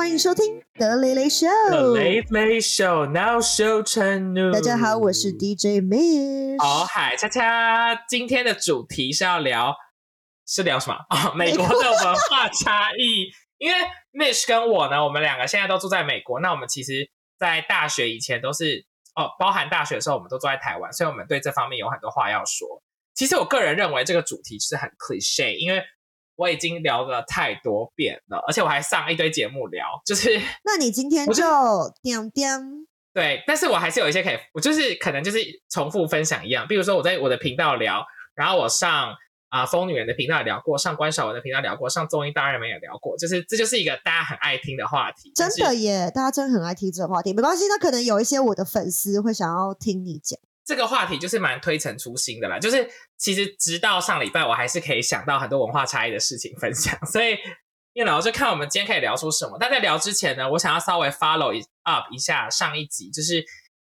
欢迎收听德雷雷秀。The Late Late Show now show 成怒。大家好，我是 DJ Mish。哦，嗨，恰恰，今天的主题是要聊，是聊什么？哦，美国的文化差异。因为 Mish 跟我呢，我们两个现在都住在美国，那我们其实，在大学以前都是哦，包含大学的时候，我们都住在台湾，所以我们对这方面有很多话要说。其实我个人认为这个主题是很 cliche，因为我已经聊了太多遍了，而且我还上一堆节目聊，就是 那你今天就点点对，但是我还是有一些可以，我就是可能就是重复分享一样，比如说我在我的频道聊，然后我上啊、疯女人的频道也聊过，上关少文的频道聊过，上综艺大热门也聊过，就是这就是一个大家很爱听的话题，真的耶，大家真的很爱听这个话题。没关系，那可能有一些我的粉丝会想要听你讲。这个话题就是蛮推陈出新的啦，就是其实直到上礼拜我还是可以想到很多文化差异的事情分享，所以。you know，就看我们今天可以聊出什么。但在聊之前呢，我想要稍微 follow up 一下上一集，就是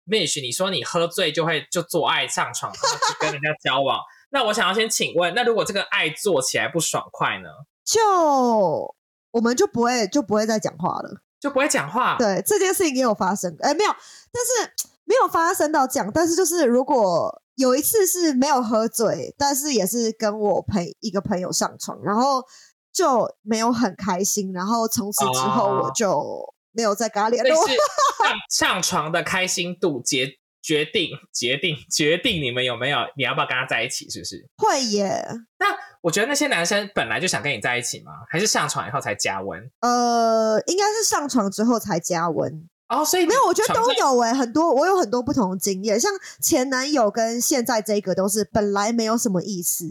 Mish，你说你喝醉就会就做爱上床，然后去跟人家交往。那我想要先请问，那如果这个爱做起来不爽快呢，就我们就不会就不会再讲话了。就不会讲话？对，这件事情也有发生，哎，没有，但是没有发生到这样。但是就是如果有一次是没有喝醉，但是也是跟我朋一个朋友上床，然后就没有很开心，然后从此之后哦我就没有再跟他联络。类似 上上床的开心度决决定决定决定你们有没有你要不要跟他在一起，是不是？会耶，那我觉得那些男生本来就想跟你在一起吗？还是上床以后才加温？呃，应该是上床之后才加温。哦，所以没有，我觉得都有哎、很多我有很多不同的经验，像前男友跟现在这个都是本来没有什么意思，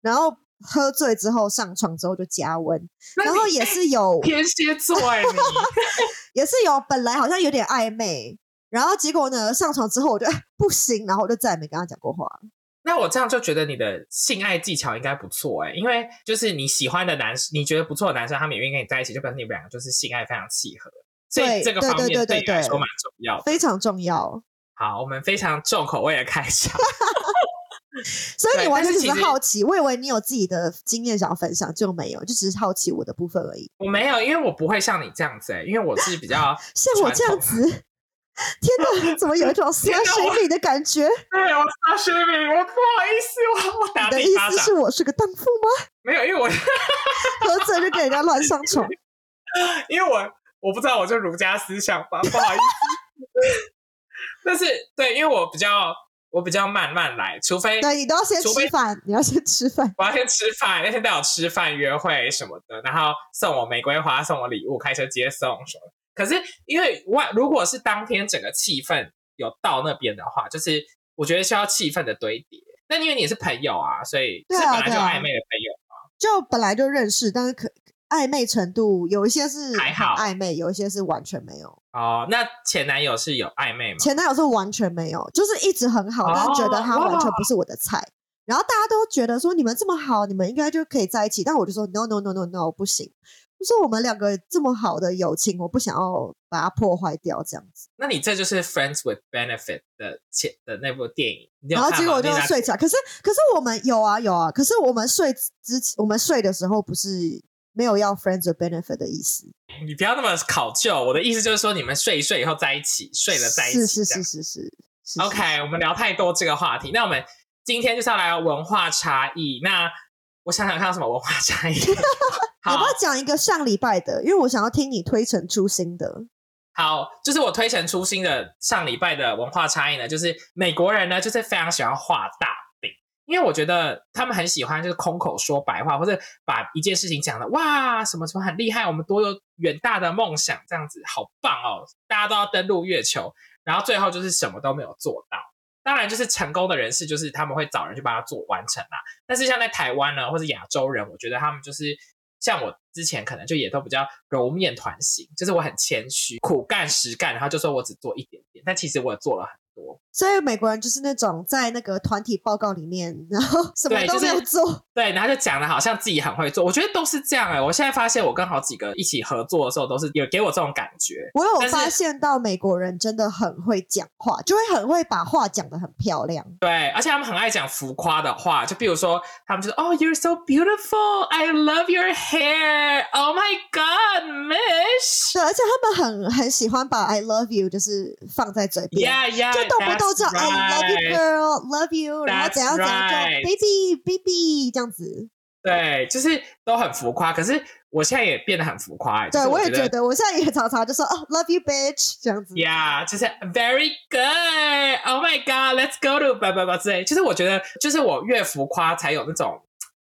然后喝醉之后上床之后就加温，然后也是有天蝎座 哎，你也是有本来好像有点暧昧，然后结果呢上床之后我就、哎不行，然后我就再也没跟他讲过话。那我这样就觉得你的性爱技巧应该不错哎，因为就是你喜欢的男生，你觉得不错的男生，他们也愿意跟你在一起，就表示你们两个就是性爱非常契合，所以这个方面对对对对对你来说蛮重要的。非常重要，好，我们非常重口味的开场。所以你完全只是好奇，我以为你有自己的经验想要分享，就没有，就只是好奇我的部分而已。我没有，因为我不会像你这样子哎，因为我是比较 像我这样子，天哪，怎么有一种 a 我 s 的感觉？对我打水米，我不好意思，我我打你的意思是。我是个荡妇吗？没有，因为我喝醉就跟人家乱上床？因为我我不知道，我就儒家思想吧，不好意思。但是对，因为我比较我比较慢慢来，除非对你都要先吃饭，你要先吃饭。我要先吃饭，那天带我吃饭、约会什么的，然后送我玫瑰花、送我礼物、开车接送什么的。可是因为外如果是当天整个气氛有到那边的话，就是我觉得需要气氛的堆叠。那因为你也是朋友啊，所以对是本来就暧昧的朋友啊。就本来就认识，但是可暧昧程度有一些是很还好暧昧，有一些是完全没有。哦，那前男友是有暧昧吗？前男友是完全没有，就是一直很好，但是觉得他哦完全不是我的菜。然后大家都觉得说你们这么好，你们应该就可以在一起，但我就说 no no no no no 不行，就是我们两个这么好的友情，我不想要把它破坏掉这样子。那你这就是 Friends with Benefit 的前的那部电影，然后结果就睡起来。可是可是我们有啊有啊，可是我们睡之前，我们睡的时候不是没有要 friends with benefit 的意思，你不要那么考究。我的意思就是说，你们睡一睡以后在一起，睡了在一起。是是是是是是。OK，我们聊太多这个话题，那我们今天就是要来文化差异。那我想想看有什么文化差异。好要不要讲一个上礼拜的？因为我想要听你推陈出新的。好，就是我推陈出新的上礼拜的文化差异呢，就是美国人呢就是非常喜欢画大饼，因为我觉得他们很喜欢就是空口说白话，或者把一件事情讲的哇什么什么很厉害，我们多有远大的梦想，这样子好棒哦，大家都要登陆月球，然后最后就是什么都没有做到。当然，就是成功的人士，就是他们会找人去帮他做完成啦。但是像在台湾呢，或者亚洲人，我觉得他们就是像我之前可能就也都比较揉面团型，就是我很谦虚，苦干实干，然后就说我只做一点点，但其实我做了很多。所以美国人就是那种在那个团体报告里面，然后什么都没有做，对，然后就讲的好像自己很会做，我觉得都是这样哎、我现在发现我跟好几个一起合作的时候，都是有给我这种感觉。我有发现到美国人真的很会讲话，就会很会把话讲的很漂亮。对，而且他们很爱讲浮夸的话，就比如说他们就说哦、y o u r e so beautiful, I love your hair，girl，Oh my God，Miss。对，而且他们很很喜欢把 I love you 就是放在嘴边。Yeah, yeah. 就动不动就 I love you girl, love you，然后怎样怎样就 baby baby 这样子。对，就是都很浮夸。可是我现在也变得很浮夸、欸，就对，是我也觉得，我现在也常常就说哦，love you bitch 这样子。Yeah，就是 very good。Oh my God，Let's go to 叭叭叭之类。就是我觉得，就是我越浮夸，才有那种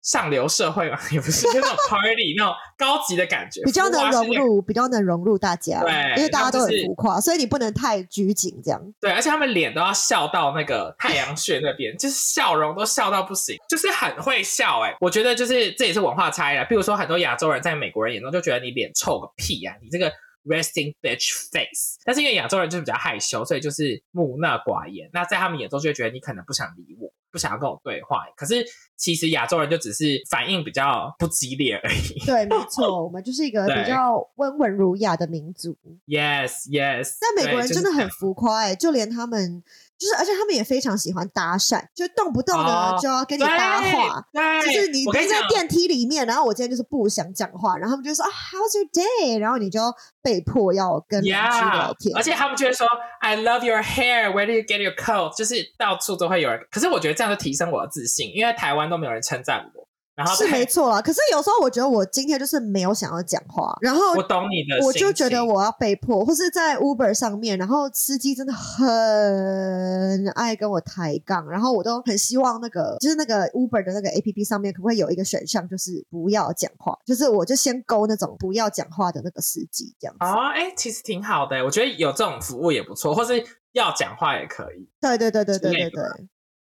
上流社会嘛，也不是，就那种 party 那种高级的感觉，比较能融入，比较能融入大家，对因为大家都很浮夸，所以你不能太拘谨这样。对，而且他们脸都要笑到那个太阳穴那边，就是笑容都笑到不行，就是很会笑哎、我觉得就是这也是文化差异啦。比如说很多亚洲人在美国人眼中就觉得你脸臭个屁呀、你这个 resting bitch face。但是因为亚洲人就是比较害羞，所以就是木讷寡言。那在他们眼中就会觉得你可能不想理我，不想要跟我对话。可是其实亚洲人就只是反应比较不激烈而已。对，没错，我们就是一个比较温文儒雅的民族。Yes, yes。但美国人真的很浮夸哎、就连他们就是，而且他们也非常喜欢搭讪，就动不动呢、哦就要跟你搭话。就是你你，在电梯里面，然后我今天就是不想讲话，然后他们就说啊，How's your day？然后你就被迫要跟邻居聊 Yeah，天。而且他们就会说 I love your hair. Where did you get your coat？就是到处都会有人。可是我觉得这样就提升我的自信，因为台湾都没有人称赞我。然后是没错啊，可是有时候我觉得我今天就是没有想要讲话，然后我懂你的，我就觉得。我要被迫，或是在 Uber 上面，然后司机真的很爱跟我抬杠，然后我都很希望那个就是那个 Uber 的那个 APP 上面可不可以有一个选项，就是不要讲话，就是我就先勾那种不要讲话的那个司机这样子。哦，哎，其实挺好的，我觉得有这种服务也不错，或是要讲话也可以。对对对对对对对，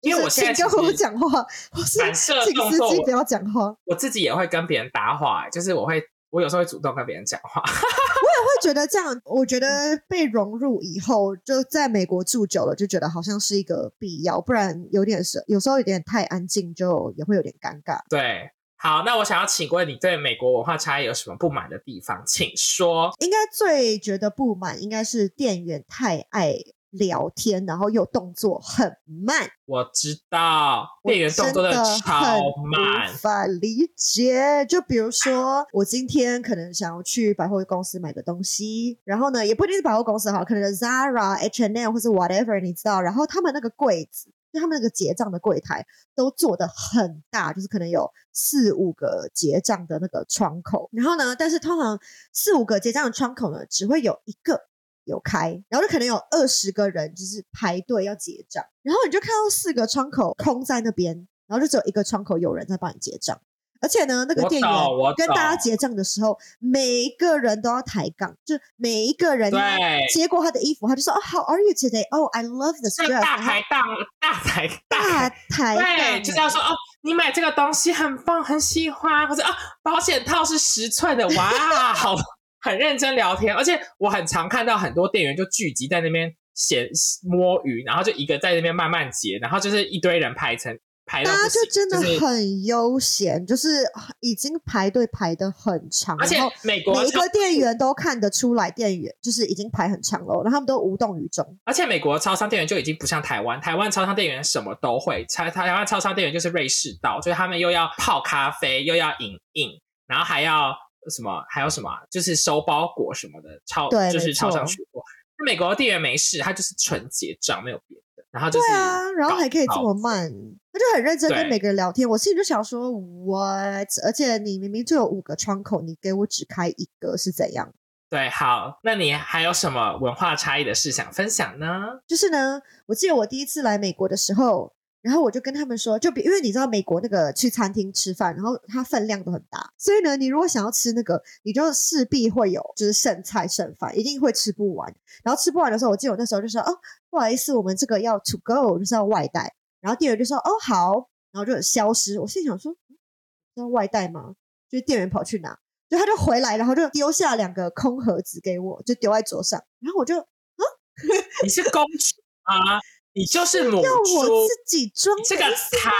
因为我就是现在其请跟我讲话，我是反射请动作我司机不要讲话。我自己也会跟别人搭话，就是我会，我有时候会主动跟别人讲话。我也会觉得这样，我觉得被融入以后，就在美国住久了，就觉得好像是一个必要，不然有点是有时候有点太安静，就也会有点尴尬。对，好，那我想要请问你对美国文化差异有什么不满的地方？请说。应该最觉得不满应该是店员太爱聊天，然后又动作很慢，我知道我店员动作真的超很慢无，法理解。就比如说，我今天可能想要去百货公司买个东西，然后呢，也不一定是百货公司哈，可能是 Zara、H&M 或是 whatever，你知道，然后他们那个柜子。就他们那个结账的柜台都做的很大，就是可能有四五个结账的那个窗口。然后呢，但是通常四五个结账的窗口呢，只会有一个有开，然后就可能有二十个人就是排队要结账，然后你就看到四个窗口空在那边，然后就只有一个窗口有人在帮你结账。而且呢，那个店员跟大家结账的时候，每一个人都要抬杠，就每一个人对接过他的衣服，他就说：“哦、h o w are you today? Oh, I love this 这 dress。”大抬杠，大抬 大大抬杠对，就是要说哦，你买这个东西很棒，很喜欢，或者啊，保险套是十寸的，哇，好，很认真聊天。而且我很常看到很多店员就聚集在那边闲摸鱼，然后就一个在那边慢慢结，然后就是一堆人排成排到大家就真的很悠闲，就是已经排队排的很长，而且美国每一个店员都看得出来，店员就是已经排很长了，然后他们都无动于衷。而且美国超商店员就已经不像台湾，台湾超商店员什么都会，台台湾超商店员就是瑞士刀，就是他们又要泡咖啡，又要饮饮，然后还要什么，还有什么啊，就是收包裹什么的，超对就是超商错学过。那美国的店员没事，他就是纯结账，没有别的，然后就是对啊，然后还可以这搞么慢，他就很认真跟每个人聊天。我心里就想说，what？而且你明明就有五个窗口，你给我只开一个是怎样？对，好，那你还有什么文化差异的事想分享呢？就是呢，我记得我第一次来美国的时候，然后我就跟他们说，就比因为你知道美国那个去餐厅吃饭，然后它分量都很大，所以呢，你如果想要吃那个，你就势必会有就是剩菜剩饭，一定会吃不完。然后吃不完的时候，我记得我那时候就说，哦，不好意思，我们这个要 to go，就是要外带。然后店员就说，哦，好，然后就消失。我心想说，要外带吗？就是店员跑去拿，就他就回来，然后就丢下两个空盒子给我，就丢在桌上，然后我就啊 你是公主啊，你就是母要我猪，自己装这个才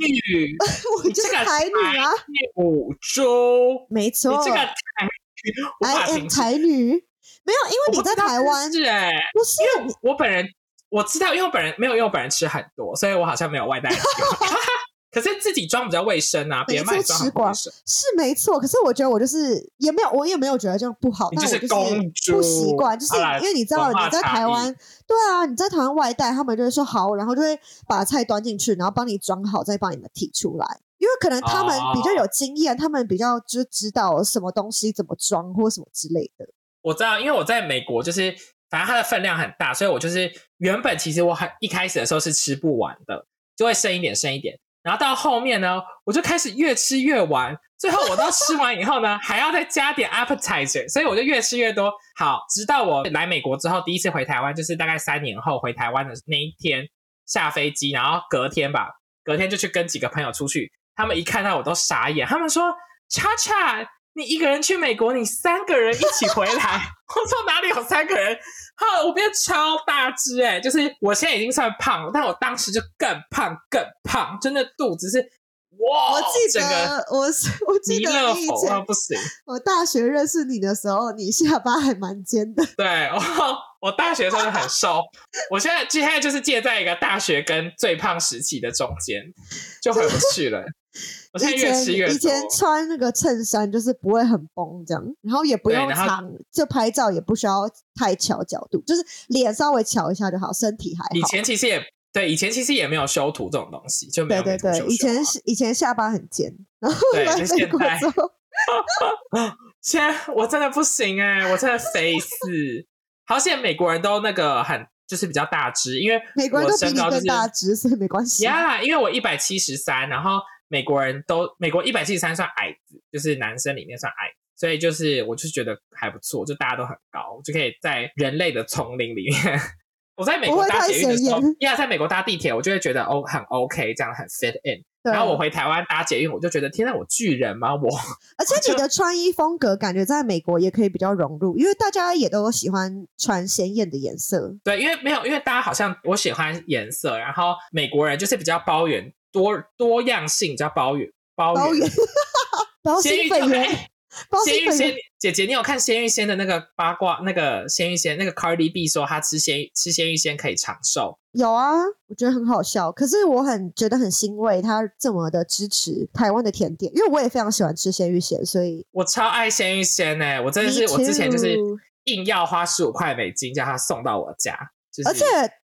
女，我就是这个台女啊，母猪，没错，你这个才女 I am 平时台女。没有，因为你在台湾，是哎、不是因为我本人我知道，因为我本人没有，因为我本人吃很多，所以我好像没有外带 可是自己装比较卫生啊，别人帮你装。是没错，可是我觉得我就是也没有，我也没有觉得这样不好，但我就是不习惯，就是因为你知道你在台湾，对啊，你在台湾外带，他们就会说好，然后就会把菜端进去，然后帮你装好，再帮你们提出来。因为可能他们比较有经验，他们比较就知道什么东西怎么装或什么之类的。我知道，因为我在美国，就是反正它的分量很大，所以我就是原本其实我很一开始的时候是吃不完的，就会剩一点剩一点，然后到后面呢，我就开始越吃越完，最后我到吃完以后呢，还要再加点 appetizer，所以我就越吃越多。好，直到我来美国之后，第一次回台湾，就是大概三年后回台湾的那一天下飞机，然后隔天吧，隔天就去跟几个朋友出去，他们一看到我都傻眼，他们说：“恰恰，你一个人去美国，你三个人一起回来。”我说哪里有三个人？哈，我变超大只哎、就是我现在已经算胖了，但我当时就更胖更胖，真的肚子是哇，我记整个得我是我记得你以勒佛到前不行。我大学认识你的时候，你下巴还蛮尖的。对，我我大学的时候就很瘦，我现在现在就是介在一个大学跟最胖时期的中间，就回不去了。我现在以越吃越多。前以前穿那个衬衫就是不会很崩这样，然后也不用长，就拍照也不需要太翘角度，就是脸稍微翘一下就好，身体还好。以前其实也对，以前其实也没有修图这种东西，就没有对对以前以前下巴很尖，然后对来美国就现在之后，现在我真的不行哎、我真的肥死。好在美国人都那个很就是比较大只，因为我美国人都比你更大只，所以没关系。呀因为我一百七十三，然后美国人都美国一百七十三算矮子，就是男生里面算矮，所以就是我就是觉得还不错，就大家都很高，就可以在人类的丛林里面。我在美国搭捷运的时候显眼，呀，在美国搭地铁，我就会觉得哦很 OK，这样很 fit in。然后我回台湾搭捷运，我就觉得天呐，我巨人吗？我而且你的穿衣风格感觉在美国也可以比较融入，因为大家也都喜欢穿鲜艳的颜色。对，因为没有，因为大家好像我喜欢颜色，然后美国人就是比较包圆多多样性，比较包圆包圆 鲜心 粉圆，芋就哎包鲜芋仙姐姐，你有看鲜芋仙的那个八卦？那个鲜芋仙，那个 Cardi B 说她吃鲜吃鲜芋仙可以长寿。有啊，我觉得很好笑。可是我很觉得很欣慰，他这么的支持台湾的甜点，因为我也非常喜欢吃鲜芋仙，所以我超爱鲜芋仙呢、我真的是我之前就是硬要花十五块美金叫他送到我家，就是、而且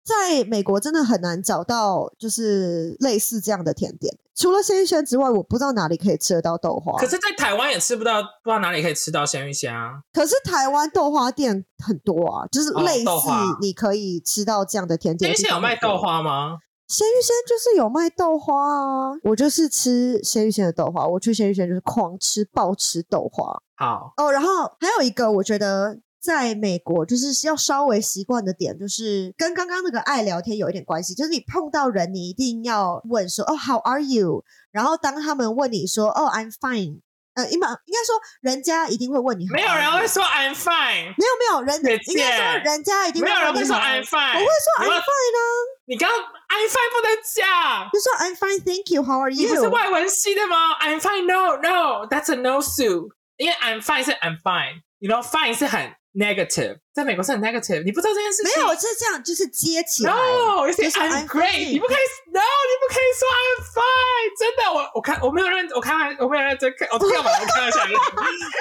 在美国真的很难找到就是类似这样的甜点。除了鲜芋仙之外，我不知道哪里可以吃得到豆花。可是，在台湾也吃不到，不知道哪里可以吃到鲜芋仙啊。可是台湾豆花店很多啊，就是哦类似你可以吃到这样的甜点。鲜芋仙有卖豆？花吗？鲜芋仙就是有卖豆花啊，我就是吃鲜芋仙的豆花，我去鲜芋仙就是狂吃暴吃豆花好，哦。然后还有一个，我觉得在美国就是要稍微习惯的点，就是跟刚刚那个爱聊天有一点关系，就是你碰到人，你一定要问说哦，How are you？然后当他们问你说哦，I'm fine，呃，应该应该说人家一定会问你没有人 you？会说 I'm fine，没有没有人姐应该说人家一定没有人会说 I'm fine。我会说 I'm fine 啊，你刚刚 I'm fine 不能讲，就说 I'm fine, thank you. How are 你不是 you？外文系的吗？I'm fine, no, no, that's a no Sue。因为 I'm fine 是 I'm fine，you know fine 是很 negative，在美国是很 negative，你不知道这件事情？没有，就是这样，就是接起来。No，你就是是 I'm great，fine 你不可以，No，你不可以说 I'm fine，真的，我我看我没有认，我看完我没有认真看，我干嘛？我看玩笑，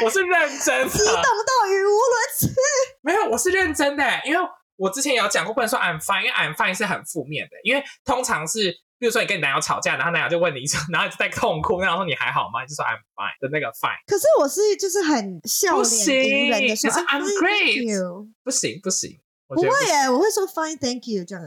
我是认真激动的，到语无伦次。没有，我是认真的，因为我之前有讲过，不能说 I'm fine，因为 I'm fine 是很负面的，因为通常是，比如说你跟你男友吵架，然后男友就问你说，然后你就在痛哭，然后说你还好吗？你就说 I'm fine 的那个 fine，可是我是就是很笑脸迎人的是 I'm great。不行不行，不会耶，我会说 fine, thank you 这样。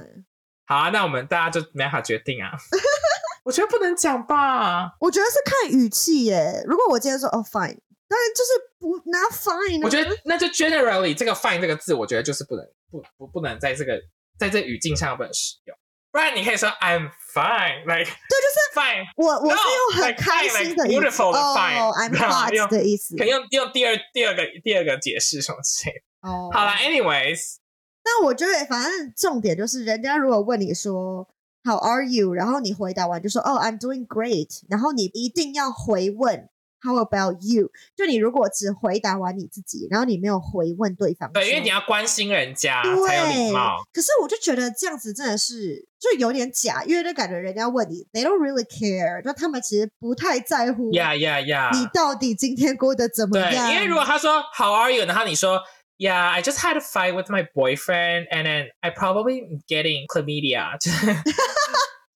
好啊，那我们大家就没法决定啊，我觉得不能讲吧。我觉得是看语气耶。如果我今天说哦 fine，当然就是不拿 fine 啊。我觉得那就 generally 这个 fine 这个字，我觉得就是不能不不不能在这个在这语境上不能使用，不然你可以说 I'm fine，like 对，就是 fine，我我是用很 like 开 fine，心的 like 语 beautiful 的哦 fine，，I'm 然后用 hot 的意思。可。以用用第二第二个第二个解释什么之类的。哦，好了，anyways，那我觉得反正重点就是，人家如果问你说 How are you，然后你回答完就说哦 I'm doing great，然后你一定要回问 How about you？就你如果只回答完你自己，然后你没有回问对方，对，因为你要关心人家才有礼貌。可是我就觉得这样子真的是就有点假，因为就感觉人家问你，they don't really care，就他们其实不太在乎。呀呀呀！你到底今天过得怎么样？因为如果他说 How are you？然后你说 Yeah, I just had a fight with my boyfriend, and then I probably getting chlamydia.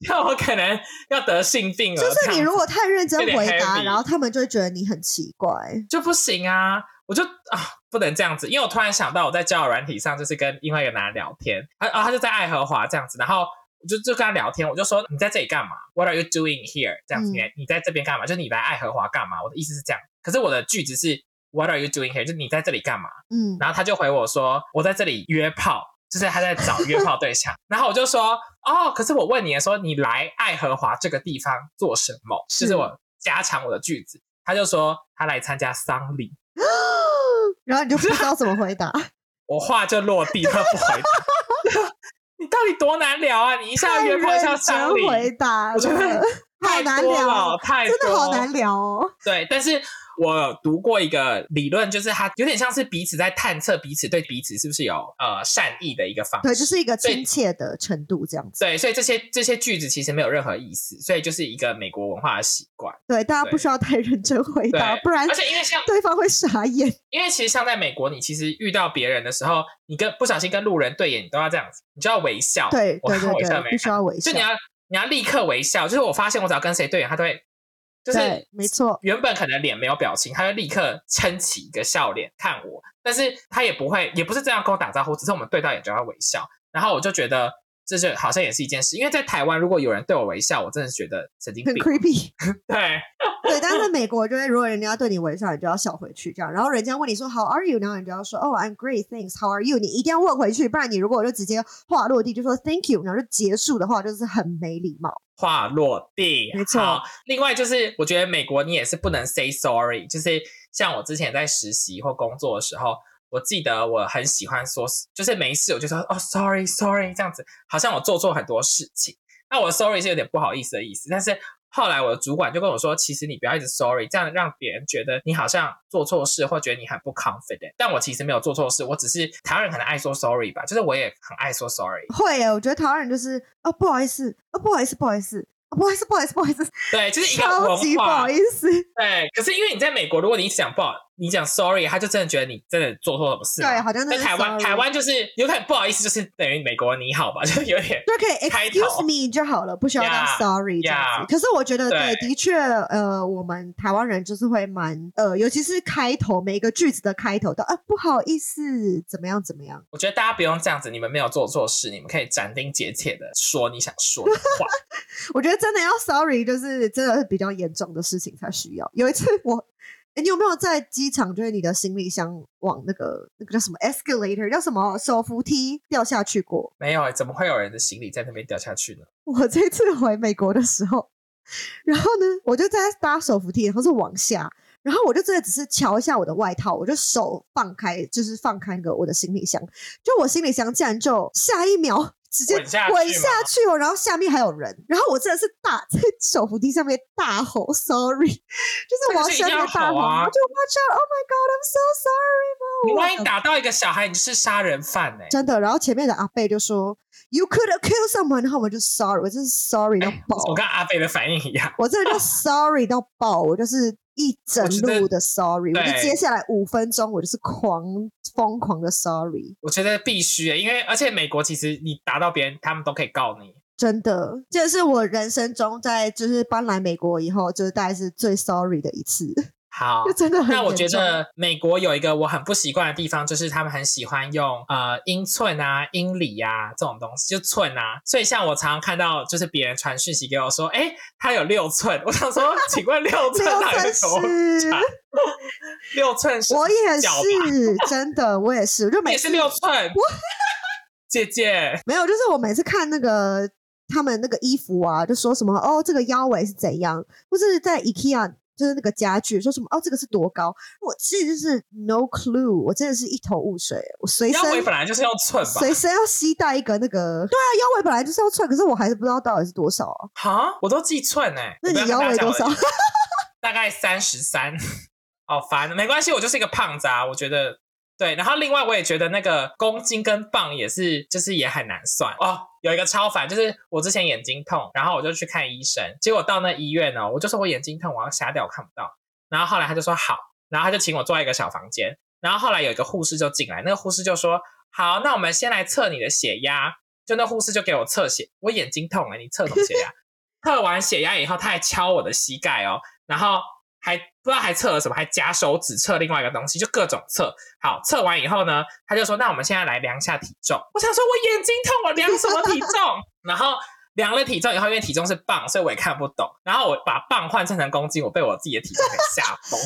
那我可能要得性病了。就是你如果太认真回答，然后他们就会觉得你很奇怪，就不行啊！我就啊，不能这样子，因为我突然想到，我在交友软体上就是跟另外一个男人聊天，他啊，他就在爱荷华这样子，然后我就就跟他聊天，我就说你在这里干嘛？What are you doing here？这样子，你你在这边干嘛？就是你来爱荷华干嘛？我的意思是这样，可是我的句子是 What are you doing here？就你在这里干嘛？嗯，然后他就回我说我在这里约炮。就是他在找约炮对象，然后我就说哦，可是我问你说你来爱荷华这个地方做什么？就是我加强我的句子，他就说他来参加丧礼，然后你就不知道怎么回答，我话就落地，他不回答，你到底多难聊啊？你一下约炮，一下丧礼，回答，我觉得太难聊，太真的好难聊哦。对，但是。我读过一个理论，就是它有点像是彼此在探测彼此对彼此是不是有呃善意的一个方式，对，就是一个亲切的程度这样子。对，所以这些这些句子其实没有任何意思，所以就是一个美国文化的习惯。对，大家不需要太认真回答，不然而且因为像对方会傻眼。因为其实像在美国，你其实遇到别人的时候，你跟不小心跟路人对眼，你都要这样子，你就要微笑。对对对对，必须要微笑，就你要你要立刻微笑。就是我发现，我只要跟谁对眼，他都会。就是没错，原本可能脸没有表情，他就立刻撑起一个笑脸看我，但是他也不会，也不是这样跟我打招呼，只是我们对到眼就要微笑，然后我就觉得这就好像也是一件事，因为在台湾如果有人对我微笑，我真的觉得神经病，很 creepy，对。对，但是美国就是，如果人家对你微笑，你就要笑回去，这样。然后人家问你说 How are you？然后你就要说 Oh, I'm great, thanks. How are you？你一定要问回去，不然你如果就直接话落地就说 Thank you，然后就结束的话，就是很没礼貌。话落地，没错。另外就是，我觉得美国你也是不能 say sorry。就是像我之前在实习或工作的时候，我记得我很喜欢说，就是没事我就说哦，sorry, sorry，这样子，好像我做错很多事情。那我 sorry 是有点不好意思的意思，但是。后来我的主管就跟我说：“其实你不要一直 sorry，这样让别人觉得你好像做错事，或觉得你很不 confident。但我其实没有做错事，我只是台湾人可能爱说 sorry 吧，就是我也很爱说 sorry。会耶，我觉得台湾人就是哦，不好意思，哦，不好意思，不好意思。”不好意思，不好意思，不好意思。对，就是一个文化。不好意思。对，可是因为你在美国，如果你讲不好，你讲 sorry，他就真的觉得你真的做错什么事。对，好像在台湾，台湾就是有点不好意思，就是等于美国你好吧，就有点就可以 excuse me 就好了，不需要讲 sorry 这样子。可是我觉得，对，的确，呃，我们台湾人就是会蛮呃，尤其是开头每一个句子的开头都啊不好意思，怎么样怎么样。我觉得大家不用这样子，你们没有做错事，你们可以斩钉截铁的说你想说的话。我觉得真的要 sorry，就是真的是比较严重的事情才需要。有一次我，你有没有在机场，就是你的行李箱往那个那个叫什么 escalator，叫什么手扶梯掉下去过？没有，怎么会有人的行李在那边掉下去呢？我这次回美国的时候，然后呢，我就在搭手扶梯，然后是往下，然后我就真的只是瞧一下我的外套，我就手放开，就是放开个我的行李箱，就我行李箱竟然就下一秒。直接滚下去哦，然后下面还有人，然后我真的是大在手扶梯上面大吼 sorry，就是我要下面大吼，就 watch out oh my god I'm so sorry 你万一打到一个小孩，你是杀人犯哎，真的。然后前面的阿贝就说 you could killed someone，然后我就 sorry，我真是 sorry 到 爆。我跟阿贝的反应一样，我真的就 sorry 到爆，我就是。一整路的 sorry，我就接下来五分钟，我就是狂疯狂的 sorry。我觉得必须，因为而且美国其实你打到别人，他们都可以告你。真的，这是我人生中在就是搬来美国以后，就是大概是最 sorry 的一次。好，真的很。那我觉得美国有一个我很不习惯的地方，就是他们很喜欢用呃英寸啊、英里啊这种东西，就寸啊。所以像我常常看到，就是别人传讯息给我说，哎，他有六寸。我想说，请问六寸哪个头？六寸是？我也是，真的，我也是，就每次六寸。姐姐没有，就是我每次看那个他们那个衣服啊，就说什么哦，这个腰围是怎样，或是在 IKEA。就是那个家具，说什么哦，这个是多高？我其实就是 no clue，我真的是一头雾水。我随身腰围本来就是要寸吧，随身要携带一个那个，对啊，腰围本来就是要寸，可是我还是不知道到底是多少啊。哈，我都记寸哎，那你腰围多少？大概三十三，好烦，没关系，我就是一个胖子啊，我觉得对。然后另外我也觉得那个公斤跟磅也是，就是也很难算哦。有一个超烦，就是我之前眼睛痛，然后我就去看医生，结果到那医院呢，我就说我眼睛痛，我要瞎掉，我看不到。然后后来他就说好，然后他就请我坐在一个小房间，然后后来有一个护士就进来，那个护士就说好，那我们先来测你的血压。就那护士就给我测血，我眼睛痛了，你测什么血压？测完血压以后，他还敲我的膝盖哦，然后还不知道还测了什么，还夹手指测另外一个东西，就各种测。好，测完以后呢，他就说：“那我们现在来量一下体重。”我想说，我眼睛痛，我量什么体重？然后量了体重以后，因为体重是磅，所以我也看不懂。然后我把磅换算成公斤，我被我自己的体重给吓疯。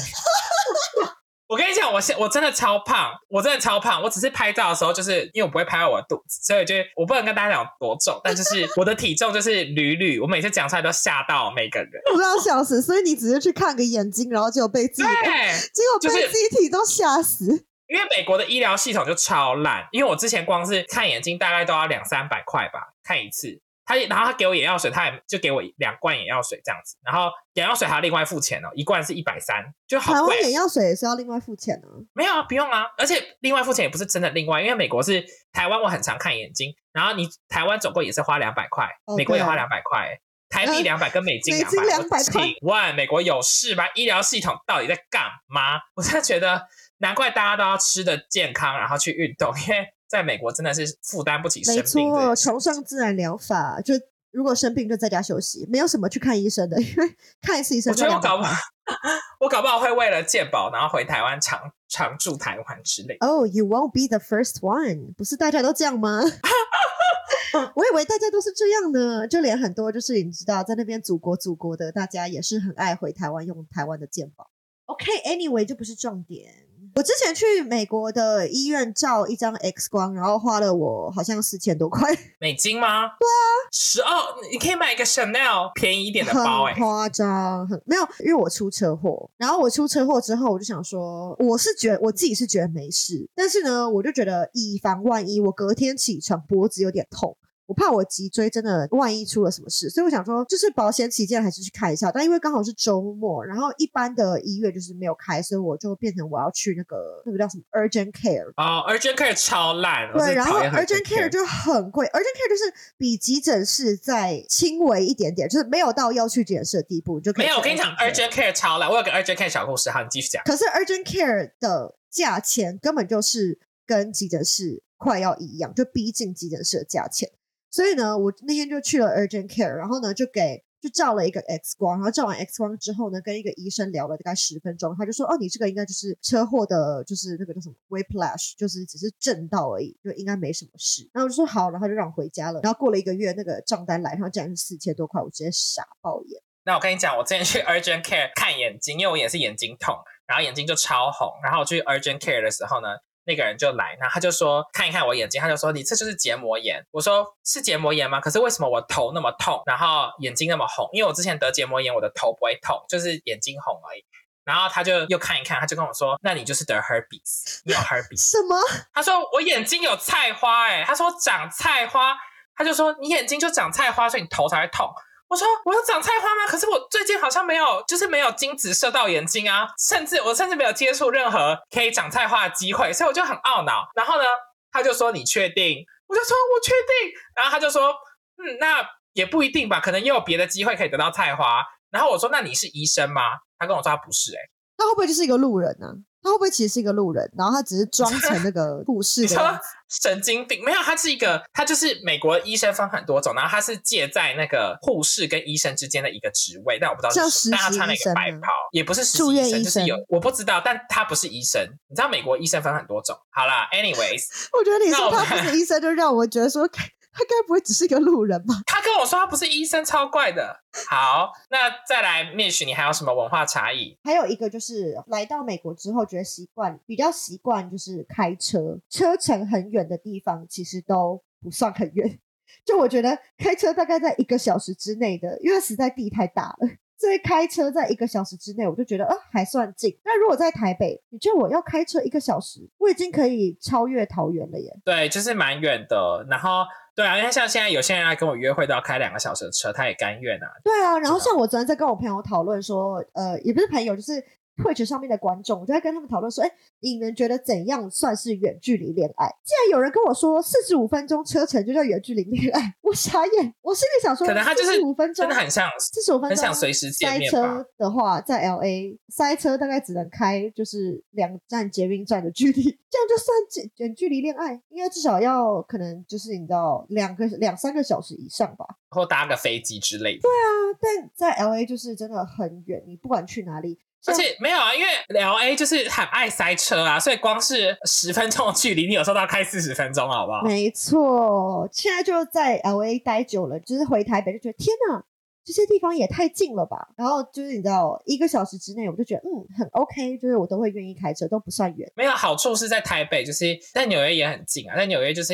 我跟你讲，我现我真的超胖，我真的超胖。我只是拍照的时候，就是因为我不会拍到我的肚子，所以就我不能跟大家讲多重，但就是 我的体重就是屡屡，我每次讲出来都吓到每个人，不要笑死。所以你只是去看个眼睛，然后就被自己，结果被自己体重吓死。因为美国的医疗系统就超烂，因为我之前光是看眼睛大概都要两三百块吧，看一次。他然后他给我眼药水，他也就给我两罐眼药水这样子，然后眼药水还要另外付钱哦，一罐是一百三，就好贵。台湾眼药水也是要另外付钱的？没有啊，不用啊，而且另外付钱也不是真的另外，因为美国是台湾，我很常看眼睛，然后你台湾总共也是花两百块，美国也花两百块，台币两百跟美 金两百，请问美国有事吗？医疗系统到底在干嘛？我真的觉得难怪大家都要吃的健康，然后去运动，因为。在美国真的是负担不起生病，没错，崇尚自然疗法，就如果生病就在家休息，没有什么去看医生的，因为看一次医生。我觉得我搞不好，我搞不好会为了健保，然后回台湾常常住台湾之类。Oh, you won't be the first one，不是大家都这样吗？我以为大家都是这样呢，就连很多就是你知道在那边祖国祖国的大家也是很爱回台湾用台湾的健保。OK，Anyway，这不是重点。我之前去美国的医院照一张 X 光，然后花了我好像四千多块美金吗？对啊，十二，你可以买一个 Chanel 便宜一点的包，哎，夸张，很没有，因为我出车祸，然后我出车祸之后，我就想说，我是觉得我自己是觉得没事，但是呢，我就觉得以防万一，我隔天起床脖子有点痛。我怕我脊椎真的万一出了什么事，所以我想说，就是保险起见还是去看一下。但因为刚好是周末，然后一般的医院就是没有开，所以我就变成我要去那个那个叫什么 urgent care 哦，urgent care 超烂。对，然后 urgent care 就很贵，urgent care 就是比急诊室再轻微一点点，就是没有到要去急诊室的地步，就可以。没有，我跟你讲，urgent care 超烂。我有个 urgent care 小故事，好，你继续讲。可是 urgent care 的价钱根本就是跟急诊室快要一样，就逼近急诊室的价钱。所以呢，我那天就去了 urgent care，然后呢就给就照了一个 X 光，然后照完 X 光之后呢，跟一个医生聊了大概十分钟，他就说：“哦，你这个应该就是车祸的，就是那个叫什么 whiplash，就是只是震到而已，就应该没什么事。”然后我就说：“好。”然后就让我回家了。然后过了一个月，那个账单来，然后竟然是四千多块，我直接傻爆眼。那我跟你讲，我之前去 urgent care 看眼睛，因为我也是眼睛痛，然后眼睛就超红。然后我去 urgent care 的时候呢。那个人就来，然后他就说看一看我眼睛，他就说你这就是结膜炎。我说是结膜炎吗？可是为什么我头那么痛，然后眼睛那么红？因为我之前得结膜炎，我的头不会痛，就是眼睛红而已。然后他就又看一看，他就跟我说，那你就是得 herpes，你有 herpes。什么？他说我眼睛有菜花，哎，他说长菜花，他就说你眼睛就长菜花，所以你头才会痛。我说我有长菜花吗？可是我最近好像没有，就是没有精子射到眼睛啊，甚至我甚至没有接触任何可以长菜花的机会，所以我就很懊恼。然后呢，他就说你确定？我就说我确定。然后他就说嗯，那也不一定吧，可能也有别的机会可以得到菜花。然后我说那你是医生吗？他跟我说他不是，哎，那会不会就是一个路人呢？他会不会其实是一个路人，然后他只是装成那个护士？你说 神经病？没有，他是一个，他就是美国医生分很多种，然后他是介在那个护士跟医生之间的一个职位，但我不知道是什么。他穿那个白袍，也不是住院医生，就是有我不知道，但他不是医生。你知道美国医生分很多种。好啦 a n y w a y s 我觉得你说他不是医生，就让我觉得说。他该不会只是一个路人吧？他跟我说他不是医生，超怪的。好，那再来，Mish，你还有什么文化差异？还有一个就是来到美国之后，觉得习惯比较习惯就是开车，车程很远的地方其实都不算很远。就我觉得开车大概在一个小时之内的，因为实在地太大了。所以开车在一个小时之内，我就觉得呃还算近。那如果在台北，你觉得我要开车一个小时，我已经可以超越桃园了耶。对，就是蛮远的。然后，对啊，因为像现在有些人来跟我约会都要开两个小时的车，他也甘愿啊。对啊，然后像我昨天在跟我朋友讨论说，呃，也不是朋友，就是 Twitch 上面的观众，我就在跟他们讨论说，哎，你们觉得怎样算是远距离恋爱？既然有人跟我说四十五分钟车程就叫远距离恋爱，我傻眼，我心里想说，可能他就是五分钟真的很像，四十五分钟，很想随时见塞车。的话，在 L A 塞车大概只能开就是两站捷运站的距离，这样就算远远距离恋爱，应该至少要可能就是你知道两个两三个小时以上吧。或搭个飞机之类的。对啊但在 L A 就是真的很远，你不管去哪里，而像且没有啊，因为 L A 就是很爱塞车啊，所以光是十分钟的距离，你有时候都要开四十分钟，好不好？没错，现在就在 L A 待久了，就是回台北就觉得天哪，这些地方也太近了吧。然后就是你知道，一个小时之内，我就觉得嗯很 OK，就是我都会愿意开车，都不算远。没有好处是在台北，就是在纽约也很近啊，在纽约就是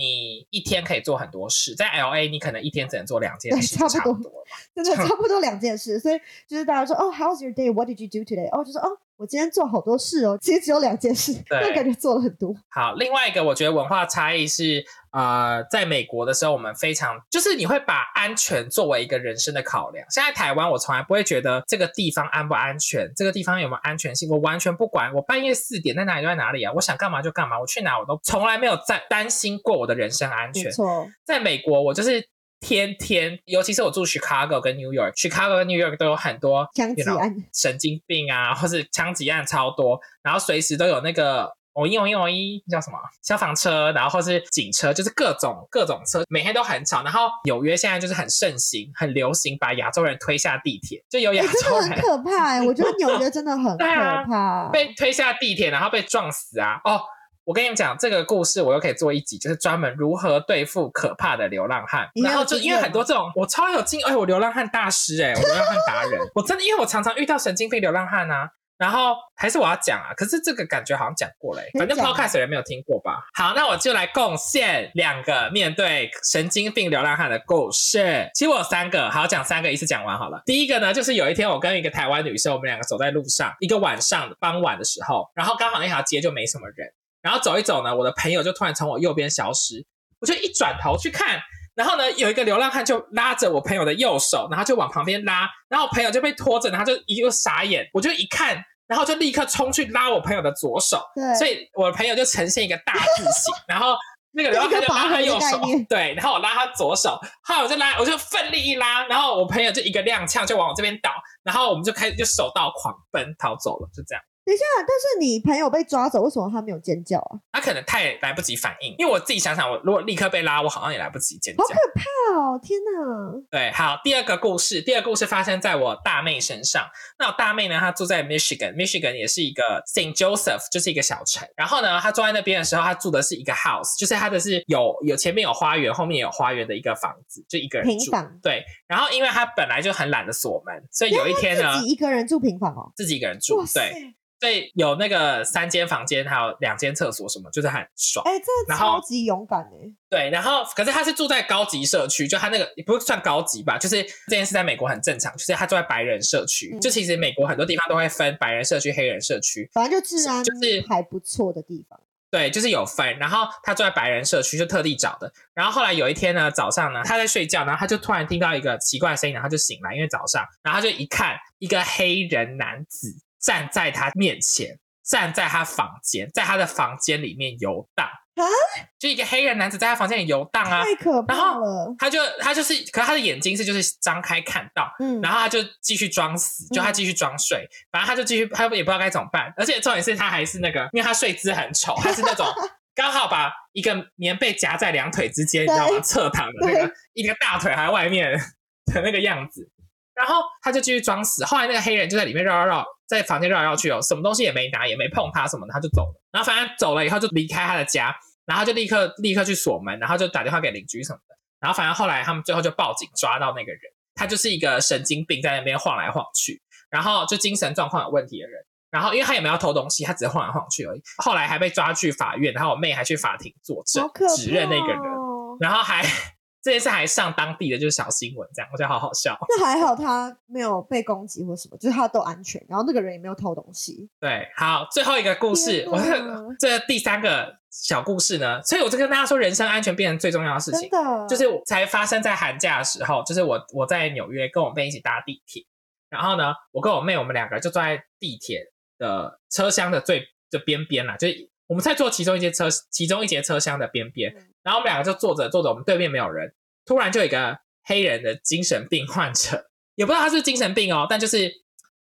你一天可以做很多事，在 L A 你可能一天只能做两件事，差不多差不多。真的差不多两件事，所以就是大家说哦，How's your day? What did you do today? 哦，就说哦，我今天做好多事哦，其实只有两件事，但感觉做了很多。好，另外一个我觉得文化差异是，呃，在美国的时候，我们非常就是你会把安全作为一个人生的考量。现在台湾，我从来不会觉得这个地方安不安全，这个地方有没有安全性，我完全不管。我半夜四点在哪里就在哪里啊，我想干嘛就干嘛，我去哪我都从来没有在担心过我的人身安全。没错，在美国，我就是天天，尤其是我住 Chicago 跟 New York，Chicago 跟 New York 都有很多枪击 you know，案神经病啊，或是枪击案超多，然后随时都有那个。哦一哦一哦一叫什么消防车，然后或是警车，就是各种各种车，每天都很吵。然后纽约现在就是很盛行、很流行把亚洲人推下地铁，就有亚洲人的很可怕哎、我觉得纽约真的很 可怕。被推下地铁，然后被撞死啊！哦，我跟你们讲这个故事，我又可以做一集，就是专门如何对付可怕的流浪汉。然后就因为很多这种，我超有经，哎，我流浪汉大师哎、我流浪汉达人，我真的因为我常常遇到神经病流浪汉啊。然后还是我要讲啊，可是这个感觉好像讲过了欸、反正 podcast 的人没有听过吧？好，那我就来贡献两个面对神经病流浪汉的故事。其实我有三个，好讲三个，一次讲完好了。第一个呢，就是有一天我跟一个台湾女生，我们两个走在路上，一个晚上傍晚的时候，然后刚好那条街就没什么人，然后走一走呢，我的朋友就突然从我右边消失，我就一转头去看。然后呢，有一个流浪汉就拉着我朋友的右手，然后就往旁边拉，然后我朋友就被拖着，然后就一个傻眼，我就一看，然后就立刻冲去拉我朋友的左手，对，所以我的朋友就呈现一个大字形，然后那个流浪汉就拉他右手 对，然后我拉他左手，后来我就拉，我就奋力一拉，然后我朋友就一个踉跄就往我这边倒，然后我们就开始就手到狂奔逃走了，就这样。等一下，但是你朋友被抓走，为什么他没有尖叫啊？他可能太来不及反应，因为我自己想想，我如果立刻被拉，我好像也来不及尖叫好可。怕哦！天哪，对，好，第二个故事，第二个故事发生在我大妹身上。那我大妹呢，她住在 Michigan，Michigan 也是一个 Saint Joseph，就是一个小城。然后呢，她住在那边的时候，她住的是一个 house，就是她的是有有前面有花园，后面有花园的一个房子，就一个人住。平房对，然后因为她本来就很懒得锁门，所以有一天呢自，己一个人住平房哦。自己一个人住对，所以有那个三间房间，还有两间厕所，什么就是很爽。哎、这超级勇敢哎！对，然后可是他是住在高级社区，就他那个也不算高级吧，就是这件事在美国很正常，就是他住在白人社区。嗯就其实美国很多地方都会分白人社区、黑人社区，反正就治安就是还不错的地方。对，就是有分。然后他住在白人社区，就特地找的。然后后来有一天呢，早上呢，他在睡觉，然后他就突然听到一个奇怪的声音，然后他就醒来，因为早上，然后他就一看，一个黑人男子站在他面前，站在他房间，在他的房间里面游荡啊，就一个黑人男子在他房间里游荡啊，太可怕然后了。他就他就是，可是他的眼睛是就是张开看到，嗯，然后他就继续装死，就他继续装睡，反正他就继续，他也不知道该怎么办。而且重点是他还是那个，因为他睡姿很丑，他是那种 刚好把一个棉被夹在两腿之间，你知道吗？侧躺的那个，一个大腿还在外面的那个样子。然后他就继续装死，后来那个黑人就在里面绕绕绕，在房间绕来绕去哦，什么东西也没拿，也没碰他什么的，他就走了。然后反正走了以后就离开他的家，然后就立刻立刻去锁门，然后就打电话给邻居什么的。然后反正后来他们最后就报警抓到那个人，他就是一个神经病，在那边晃来晃去，然后就精神状况有问题的人。然后因为他也没有偷东西，他只是晃来晃去而已。后来还被抓去法院，然后我妹还去法庭作证指认那个人，然后还这件事还上当地的就是小新闻，这样我觉得好好笑。那还好他没有被攻击或什么，就是他都安全，然后那个人也没有偷东西。对，好，最后一个故事，我 这第三个小故事呢，所以我就跟大家说，人身安全变成最重要的事情真。的，就是才发生在寒假的时候，就是我我在纽约跟我妹一起搭地铁，然后呢，我跟我妹我们两个就坐在地铁的车厢的最的边边啦，就是我们在坐其中一节车其中一节车厢的边边，嗯然后我们两个就坐着坐着，我们对面没有人，突然就有一个黑人的精神病患者，也不知道他是精神病哦，但就是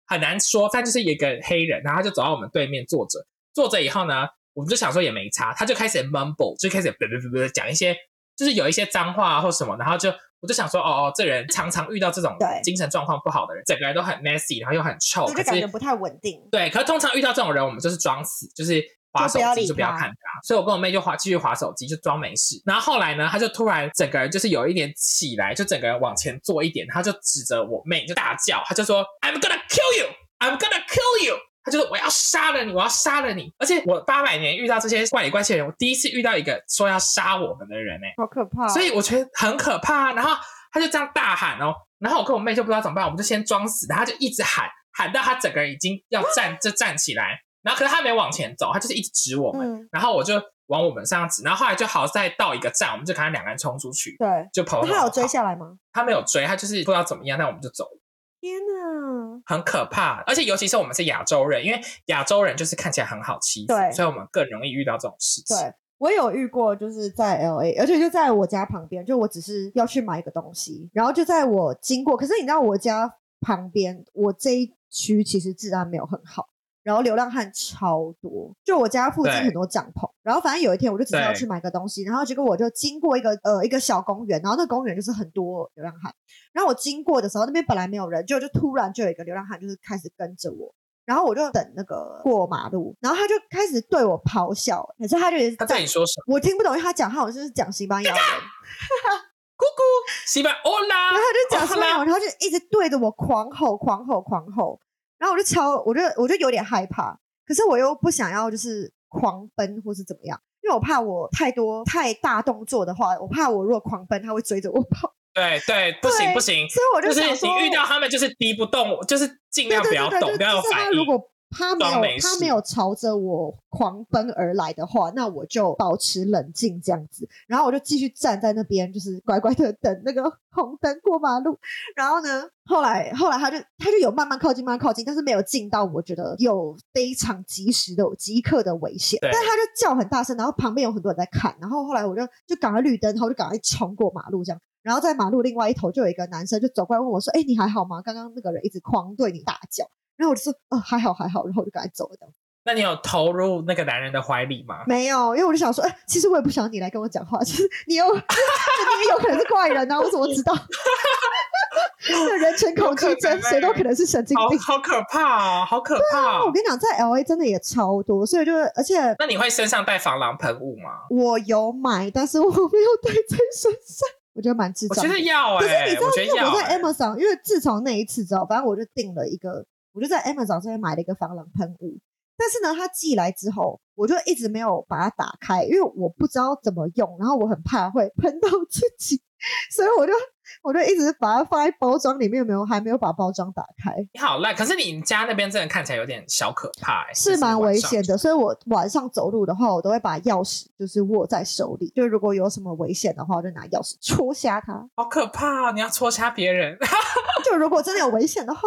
很难说，但就是有一个黑人，然后他就走到我们对面坐着，坐着以后呢，我们就想说也没差，他就开始 mumble，就开始啵啵啵啵讲一些，就是有一些脏话啊或什么，然后就我就想说，哦哦，这人常常遇到这种对精神状况不好的人，整个人都很 messy，然后又很臭，就感觉不太稳定。对，可是通常遇到这种人，我们就是装死，就是划手机就不要看他。所以我跟我妹就划继续划手机，就装没事。然后后来呢，他就突然整个人就是有一点起来，就整个人往前坐一点，他就指着我妹就大叫，他就说 I'm gonna kill you, I'm gonna kill you。他就说我要杀了你，我要杀了你。而且我八百年遇到这些怪里怪气的人，我第一次遇到一个说要杀我们的人哎、好可怕哦！所以我觉得很可怕。啊然后他就这样大喊哦，然后我跟我妹就不知道怎么办，我们就先装死，然后他就一直喊，喊到他整个人已经要站就站起来，然后可是他没往前走，他就是一直指我们，嗯，然后我就往我们身上指，然后后来就好在到一个站，我们就看他两个人冲出去，对。就跑那他有追下来吗？他没有追，他就是不知道怎么样，那我们就走了。天哪！很可怕，而且尤其是我们是亚洲人，因为亚洲人就是看起来很好欺负，对所以我们更容易遇到这种事情。对我有遇过，就是在 L A，而且就在我家旁边，就我只是要去买一个东西，然后就在我经过，可是你知道我家旁边，我这一区其实治安没有很好。然后流浪汉超多，就我家附近很多帐篷。然后反正有一天，我就只是要去买个东西，然后结果我就经过一个呃一个小公园，然后那公园就是很多流浪汉。然后我经过的时候，那边本来没有人，就就突然就有一个流浪汉就是开始跟着我，然后我就等那个过马路，然后他就开始对我咆哮，可是他就也是他对你说什么？我听不懂，因为他讲他好像是讲西班牙文，西班欧拉，然后他就讲西班牙哦文，然后就一直对着我狂吼、狂吼、狂吼，然后我就超，我就我就有点害怕，可是我又不想要就是狂奔或是怎么样，因为我怕我太多太大动作的话，我怕我如果狂奔，他会追着我跑，对对，不行不行，所以我就想说，是你遇到他们就是敌不动，就是尽量不要动，不要反应。如果他没有他没有朝着我狂奔而来的话，那我就保持冷静这样子，然后我就继续站在那边，就是乖乖的等那个红灯过马路。然后呢，后来后来他就他就有慢慢靠近，慢慢靠近，但是没有近到我觉得有非常及时的即刻的危险。对但是他就叫很大声，然后旁边有很多人在看，然后后来我就就赶快绿灯，然后就赶快冲过马路这样。然后在马路另外一头就有一个男生就走过来问我说：“哎、你还好吗？刚刚那个人一直狂对你大叫。”然后我就说：“哦，还好还好。”然后我就赶快走了。那你有投入那个男人的怀里吗？没有，因为我就想说，哎、其实我也不想你来跟我讲话，其实你有，你也有可能是怪人啊，我怎么知道？这人群恐惧症，谁都可能是神经病。好好可怕哦，好可怕哦！我跟你讲，在 L A 真的也超多，所以就是，而且那你会身上带防狼喷雾吗？我有买，但是我没有带在身上，我觉得蛮智我障的。觉得要可是哎、你知道，我我在欸。Amazon，因为自从那一次之后，反正我就订了一个，我就在 Amazon 上面买了一个防狼喷雾。但是呢，它寄来之后，我就一直没有把它打开，因为我不知道怎么用，然后我很怕会喷到自己，所以我就我就一直把它放在包装里面，没有还没有把包装打开，你好烂，可是你家那边真的看起来有点小可怕、欸，是蛮危险的。所以我晚上走路的话，我都会把钥匙就是握在手里，就如果有什么危险的话，我就拿钥匙戳瞎它。好可怕、哦！你要戳瞎别人。就如果真的有危险的话，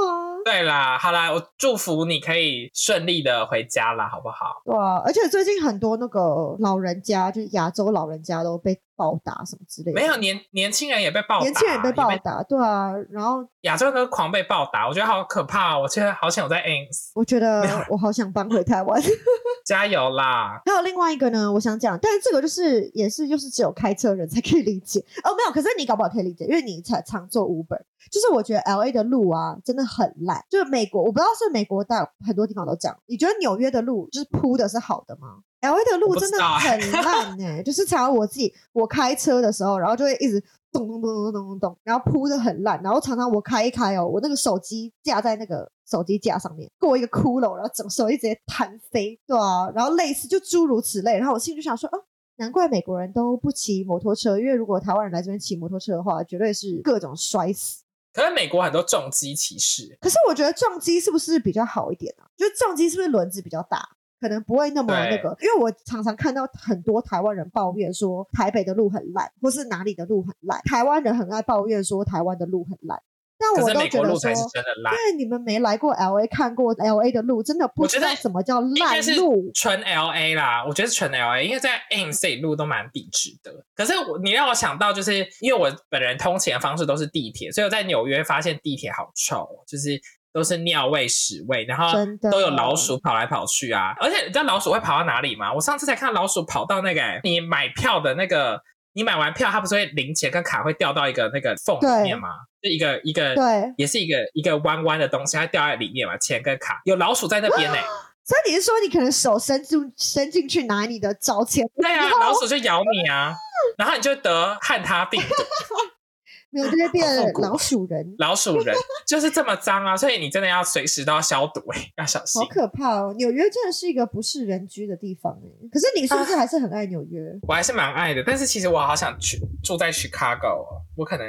对啦，好啦，我祝福你可以顺利的回家啦，好不好？对啊，而且最近很多那个老人家，就是亚洲老人家都被暴打什么之类的。没有年年轻人也被暴打，年轻人也被暴打，对啊。然后亚洲哥狂被暴打，我觉得好可怕、哦。我觉得好想我在 AIMS，我觉得我好想搬回台湾。加油啦！还有另外一个呢，我想讲，但是这个就是也是就是只有开车人才可以理解哦，没有，可是你搞不好可以理解，因为你才常坐 Uber。就是我觉得 L A 的路啊真的很烂，就是美国，我不知道是美国大很多地方都这样。你觉得纽约的路就是铺的是好的吗？L A 的路真的很 烂呢、就是常常我自己我开车的时候，然后就会一直咚咚咚咚咚咚咚，然后铺的很烂，然后常常我开一开哦，我那个手机架在那个手机架上面过一个窟窿，然后整个手机直接弹飞，对啊，然后类似就诸如此类，然后我心里就想说，哦、难怪美国人都不骑摩托车，因为如果台湾人来这边骑摩托车的话，绝对是各种摔死。可是美国很多撞机骑士，可是我觉得撞机是不是比较好一点啊？就是重机是不是轮子比较大，可能不会那么那个？因为我常常看到很多台湾人抱怨说台北的路很烂，或是哪里的路很烂。台湾人很爱抱怨说台湾的路很烂。但我都觉得说，因为你们没来过 L A 看过 L A 的路，真的不知道什么叫烂路。纯 L A 啦，我觉得是纯 L A，因为在 M C 路都蛮笔直的。可是我你让我想到，就是因为我本人通勤的方式都是地铁，所以我在纽约发现地铁好臭，就是都是尿味、屎味，然后都有老鼠跑来跑去啊。而且你知道老鼠会跑到哪里吗？我上次才看到老鼠跑到那个你买票的那个。你买完票，它不是会零钱跟卡会掉到一个那个缝里面吗？就一个一个，对，也是一个一个弯弯的东西，它掉在里面嘛。钱跟卡有老鼠在那边呢，所以你是说你可能手伸进伸进去拿你的找钱？对啊，老鼠就咬你啊，然后你就得汉他病。没有，就会变老鼠人。老鼠人就是这么脏啊，所以你真的要随时都要消毒哎，要小心。好可怕哦！纽约真的是一个不是人居的地方哎。可是你是不是还是很爱纽约？我还是蛮爱的，但是其实我好想去住在 Chicago 哦。我可能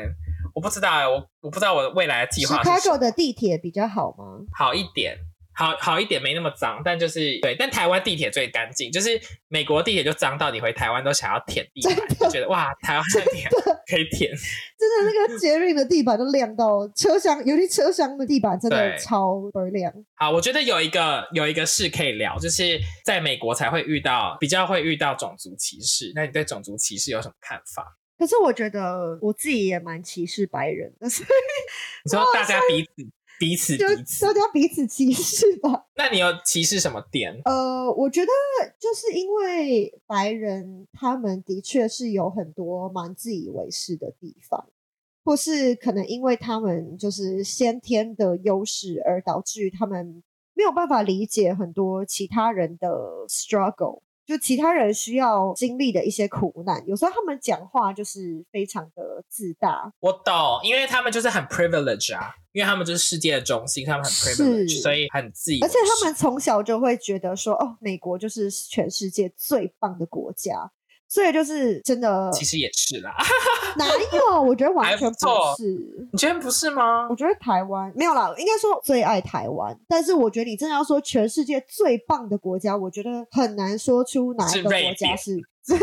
我不知道哎，我我不知道我的未来的计划。Chicago 的地铁比较好吗？好一点。好好一点，没那么脏，但就是对，但台湾地铁最干净，就是美国地铁就脏到你回台湾都想要舔地板，就觉得哇，台湾地铁可以舔，真的那个捷运的地板都亮到车厢，尤其车厢的地板真的超倍亮。好，我觉得有一个有一个事可以聊，就是在美国才会遇到比较会遇到种族歧视，那你对种族歧视有什么看法？可是我觉得我自己也蛮歧视白人的，所以你说大家彼此。彼此彼此，大家彼此歧视吧。那你有歧视什么点？呃，我觉得就是因为白人他们的确是有很多蛮自以为是的地方，或是可能因为他们就是先天的优势，而导致于他们没有办法理解很多其他人的 struggle。就其他人需要经历的一些苦难，有时候他们讲话就是非常的自大。我懂，因为他们就是很 privilege 啊，因为他们就是世界的中心，他们很 privilege，所以很自由。而且他们从小就会觉得说，哦，美国就是全世界最棒的国家。所以就是真的，其实也是啦。哪有？我觉得 完全不是。你觉得不是吗？我觉得台湾没有啦，应该说最爱台湾。但是我觉得你真的要说全世界最棒的国家，我觉得很难说出哪一个国家是。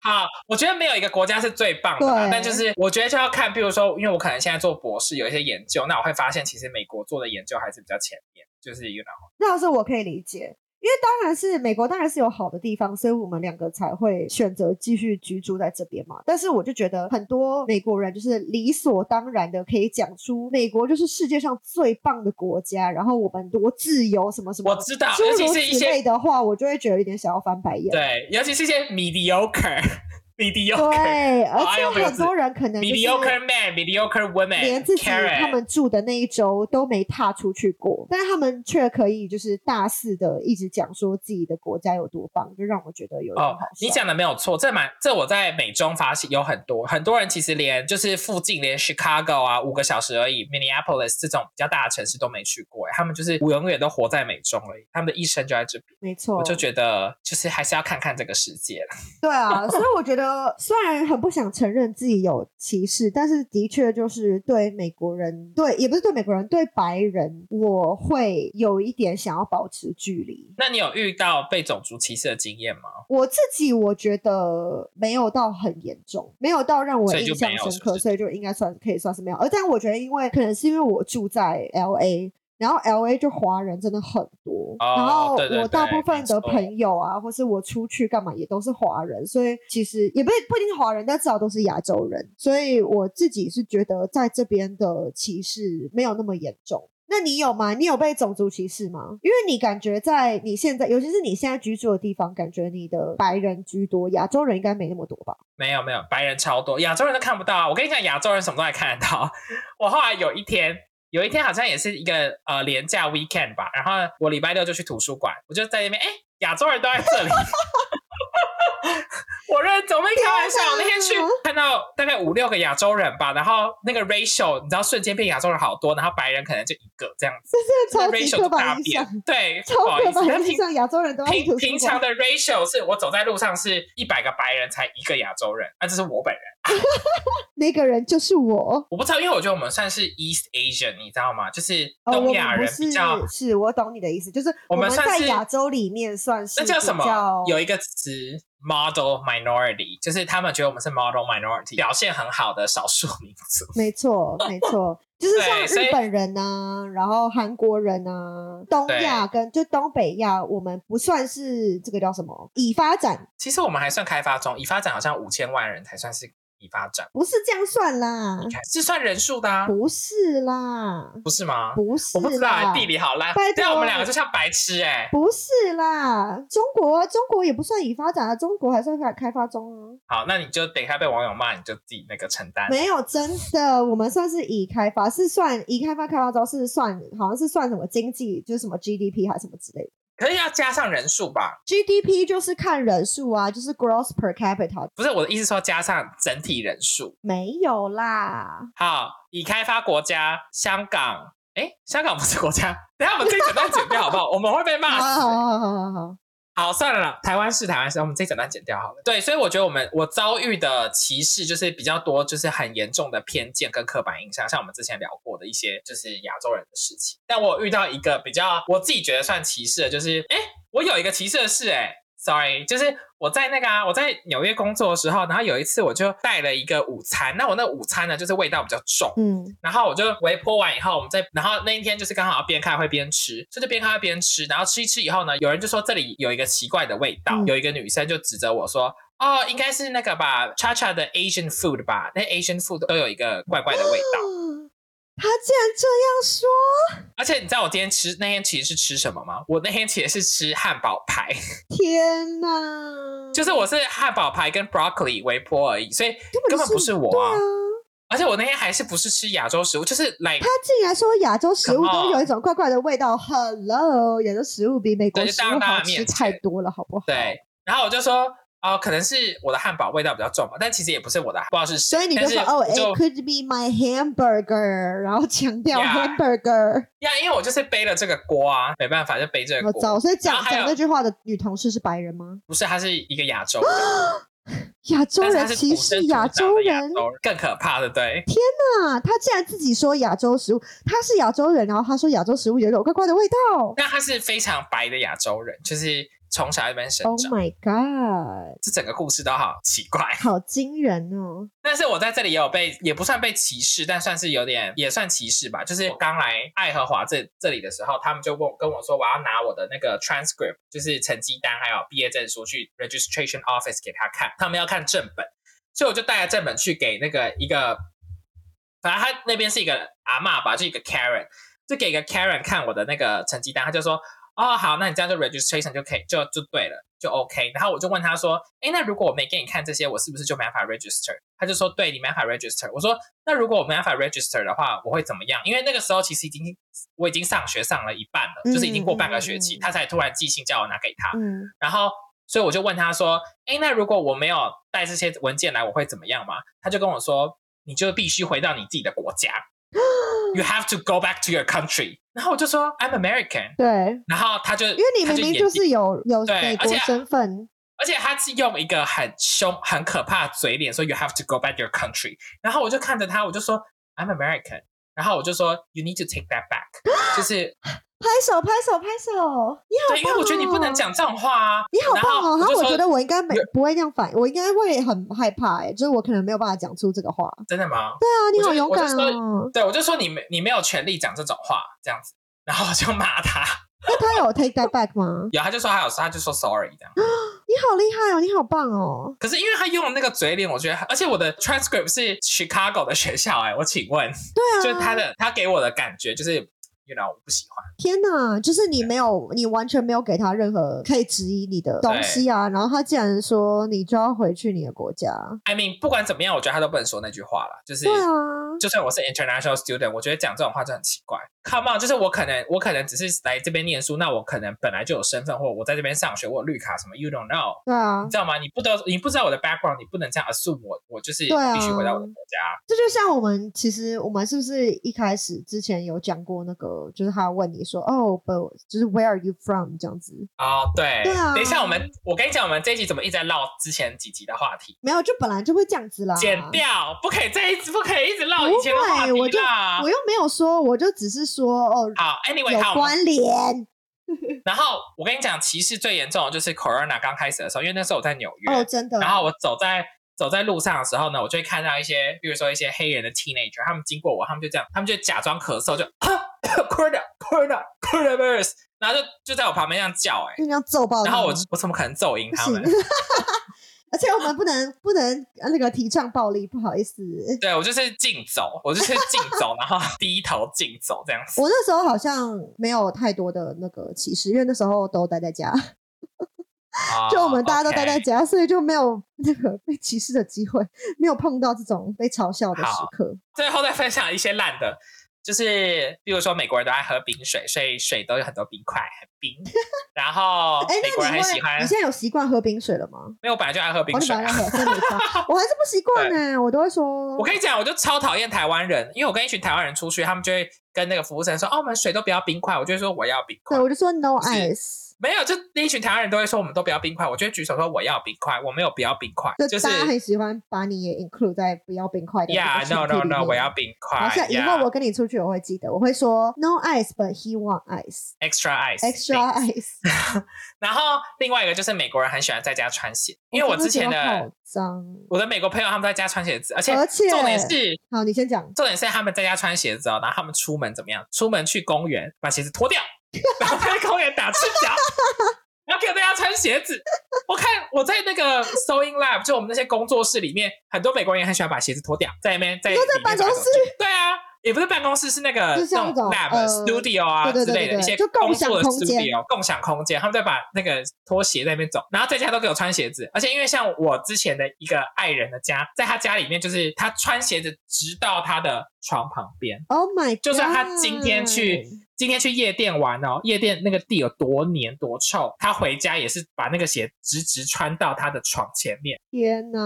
好，我觉得没有一个国家是最棒的，但就是我觉得就要看，比如说，因为我可能现在做博士，有一些研究，那我会发现其实美国做的研究还是比较前面，就是一个。那要是我可以理解。因为当然是美国，当然是有好的地方，所以我们两个才会选择继续居住在这边嘛。但是我就觉得很多美国人就是理所当然的可以讲出美国就是世界上最棒的国家，然后我们多自由什么什么，我知道，尤其是一些的话，我就会觉得有点想要翻白眼。对，尤其是一些 mediocre。对，而且很多人可能 mediocre man, mediocre woman，连自己他们住的那一周都没踏出去过，但是他们却可以就是大肆的一直讲说自己的国家有多棒，就让我觉得有点好。你讲的没有错，这蛮这我在美中发现有很多很多人其实连就是附近连 Chicago 啊五个小时而已，Minneapolis 这种比较大的城市都没去过，他们就是永远都活在美中而已，他们的一生就在这边。没错，我就觉得就是还是要看看这个世界了。对啊，所以我觉得。呃，虽然很不想承认自己有歧视，但是的确就是对美国人，对也不是对美国人，对白人，我会有一点想要保持距离。那你有遇到被种族歧视的经验吗？我自己我觉得没有到很严重，没有到让我印象深刻，所以就应该算可以算是没有。而但我觉得，因为可能是因为我住在 L A。然后 L A 就华人真的很多，然后我大部分的朋友啊，或是我出去干嘛也都是华人，所以其实也不不一定是华人，但至少都是亚洲人，所以我自己是觉得在这边的歧视没有那么严重。那你有吗？你有被种族歧视吗？因为你感觉在你现在，尤其是你现在居住的地方，感觉你的白人居多，亚洲人应该没那么多吧？没有没有，白人超多，亚洲人都看不到。我跟你讲，亚洲人什么都还看得到。我后来有一天。有一天好像也是一个呃廉价 weekend 吧，然后我礼拜六就去图书馆，我就在那边，哎，亚洲人都在这里，我我认真，我没开玩笑。我那天去看到大概五六个亚洲人吧，然后那个 ratio 你知道瞬间变亚洲人好多，然后白人可能就一个这样子，这那是超级刻板印象，。对，超不好意思，刻板但平印象，亚洲人都平。平常的 ratio 是我走在路上是一百个白人才一个亚洲人，啊，这是我本人。那个人就是我。我不知道，因为我觉得我们算是 East Asian，你知道吗？就是东亚人比较，是我懂你的意思，就是我们算是在亚洲里面算是那叫什么？有一个词 model minority，就是他们觉得我们是 model minority，表现很好的少数民族。没错，没错，就是像日本人啊，然后韩国人啊，东亚跟就东北亚，我们不算是这个叫什么已发展，其实我们还算开发中，已发展好像五千万人才算是已发展，不是这样算啦，是算人数的、啊，不是啦，不是吗？不是我不知道、地理好烂。拜对啊，我们两个就像白痴哎、不是啦，中国中国也不算已发展啊，中国还算开开发中啊。好，那你就等一下被网友骂，你就自己那个承担。没有，真的，我们算是已开发，是算已开发开发中是算，好像是算什么经济，就是什么 GDP 还是什么之类的。可是要加上人数吧？GDP 就是看人数啊，就是 gross per capita，不是我的意思，说加上整体人数。没有啦。好，已开发国家香港，哎，香港不是国家，等下我们这一整段剪掉好不好？我们会被骂死。好好好好好好，算了啦，台湾是台湾是，我们这一整段剪掉好了。对，所以我觉得我们我遭遇的歧视就是比较多，就是很严重的偏见跟刻板印象，像我们之前聊过的一些就是亚洲人的事情。但我遇到一个比较我自己觉得算歧视的，就是哎，我有一个歧视的事，哎，sorry，就是我在那个啊，我在纽约工作的时候，然后有一次我就带了一个午餐，那我那午餐呢，就是味道比较重，嗯，然后我就微波完以后，我们再，然后那一天就是刚好要边开会边吃，所以就边开会边吃，然后吃一吃以后呢，有人就说这里有一个奇怪的味道，嗯有一个女生就指着我说。哦，应该是那个吧，Cha Cha 的 Asian food 吧，那 Asian food 都有一个怪怪的味道。他竟然这样说，而且你知道我今天吃那天其实是吃什么吗？我那天其实是吃汉堡排，天哪！就是我是汉堡排跟 broccoli 微波而已，所以根本不是我啊。对啊，而且我那天还是不是吃亚洲食物，就是来他竟然说亚洲食物都有一种怪怪的味道。Hello，亚洲食物比美国食物好吃太多了，好不好？对，然后我就说，哦，可能是我的汉堡味道比较重吧，但其实也不是我的，不知道是谁。所以你就是说哦我就，it could be my hamburger，然后强调 hamburger，呀，因为我就是背了这个锅啊，没办法就背这个锅。所以讲讲这句话的女同事是白人吗？不是，她是一个亚洲人，亚洲人歧视亚洲人更可怕，对不对？啊！他竟然自己说亚洲食物，他是亚洲人，然后他说亚洲食物有一种怪怪的味道。那他是非常白的亚洲人，就是从小在那边生 Oh。my god，这整个故事都好奇怪。好惊人哦！但是我在这里也有被，也不算被歧视，但算是有点也算歧视吧。就是刚来爱荷华这这里的时候，他们就问跟我说，我要拿我的那个 transcript，就是成绩单还有毕业证书去 registration office 给他看，他们要看正本，所以我就带着正本去给那个一个，反正他那边是一个阿嬷吧，就一个 Karen，就给一个 Karen 看我的那个成绩单，他就说。哦，好，那你这样就 registration 就可以，就就对了，就 OK。然后我就问他说，哎，那如果我没给你看这些，我是不是就没办法 register？他就说，对你没办法 register。我说，那如果我没办法 register 的话，我会怎么样？因为那个时候其实已经我已经上学上了一半了，就是已经过半个学期，他才突然寄信叫我拿给他。嗯，然后，所以我就问他说，哎，那如果我没有带这些文件来，我会怎么样嘛？他就跟我说，你就必须回到你自己的国家，You have to go back to your country。然后我就说，I'm American。对，然后他就因为你明明就是有有对美国身份，而且他是用一个很凶、很可怕的嘴脸说 “You have to go back to your country”，然后我就看着他，我就说 “I'm American”，然后我就说 “You need to take that back”，就是拍手拍手拍手，你好对，因为我觉得你不能讲这种话啊。你好棒哦！然后我觉得我应该没不会那样反，我应该会很害怕哎，就是我可能没有办法讲出这个话。真的吗？对啊，你好勇敢哦！对，我就说你没你没有权利讲这种话，这样子，然后我就骂他，那他有 take that back 吗？有他就说他有他就说 sorry 这样。你好厉害哦！你好棒哦！可是因为他用的那个嘴脸，我觉得，而且我的 transcript 是 Chicago 的学校、哎，我请问，对啊，就是他的他给我的感觉就是，you know，我不喜欢。天哪，就是你没有，你完全没有给他任何可以质疑你的东西啊，然后他竟然说你就要回去你的国家。I mean，不管怎么样，我觉得他都不能说那句话了。就是，对啊，就算我是 international student，我觉得讲这种话就很奇怪。Come on，就是我可能我可能只是来这边念书，那我可能本来就有身份，或我在这边上学，我有绿卡什么，you don't know，对啊你，知道吗？你不得你不知道我的 background，你不能这样 assume 我我就是必须回到我的国家。这就像我们其实我们是不是一开始之前有讲过那个，就是他问你说哦，but 就是 Where are you from 这样子，哦，对，对啊等一下，我们我跟你讲，我们这一集怎么一直在唠之前几集的话题？没有，就本来就会这样子啦。剪掉，不可以再一直不可以一直唠不以前的话会我就我。又没有说，我就只是说哦，好，anyway，有好，关联 然后我跟你讲，歧视最严重的就是 Corona 刚开始的时候，因为那时候我在纽约，哦，真的。然后我走在走在路上的时候呢，我就会看到一些，比如说一些黑人的 teenager，他们经过我，他们就这样，他们就假装咳嗽，就 Corona Corona Coronavirus，然后就就在我旁边这样叫、哎，就那样揍爆。然后我我怎么可能揍赢他们？，而且我们不能不能呃那个提倡暴力，不好意思。对我就是竞走，我就是竞走，然后低头竞走这样子。我那时候好像没有太多的那个歧视，因为那时候都待在家，就我们大家都待在家，所以就没有那个 被歧视的机会，没有碰到这种被嘲笑的时刻。最后再分享一些烂的，就是比如说美国人都爱喝冰水，所以水都有很多冰块，很冰。然后哎，美国人很喜欢你，现在有习惯喝冰水了吗？没有我本来就爱喝冰水 我还是不习惯呢。我都会说，我跟你讲，我就超讨厌台湾人，因为我跟一群台湾人出去，他们就会跟那个服务生说：“哦，我们水都不要冰块。”我就会说：“我要冰块。对，我就说 no ice。没有，就那一群台湾人都会说：“我们都不要冰块。”我就会举手说：“我要冰块。”我没有不要冰块，就是大家很喜欢把你也 include 在不要冰块的这个 Yeah 群 no 体 no 里 no，面我要冰块。好像以后我跟你出去，我会记得，我会说 no ice but he want ice extra ice extra ice。然后另外一个就是美国人很喜欢在家穿鞋，因为我之前的脏，我的美国朋友他们在家穿鞋子，而且而且重点是好，你先讲。重点是他们在家穿鞋子哦，然后他们出门怎么样？出门去公园把鞋子脱掉，然后在公园打赤脚，然后给大家穿鞋子。我看我在那个 sewing lab，就我们那些工作室里面，很多美国人也很喜欢把鞋子脱掉，在那边在都在办公室。对啊，也不是办公室，是那个那种 lab、呃 studio 啊之类的一些工作的空间 studio 共享空间，他们在把那个拖鞋在那边走，然后在家都给我穿鞋子，而且因为像我之前的一个爱人的家，在他家里面就是他穿鞋子直到他的床旁边，Oh my god！就算他今天去今天去夜店玩哦，夜店那个地有多黏多臭，他回家也是把那个鞋直直穿到他的床前面天哪！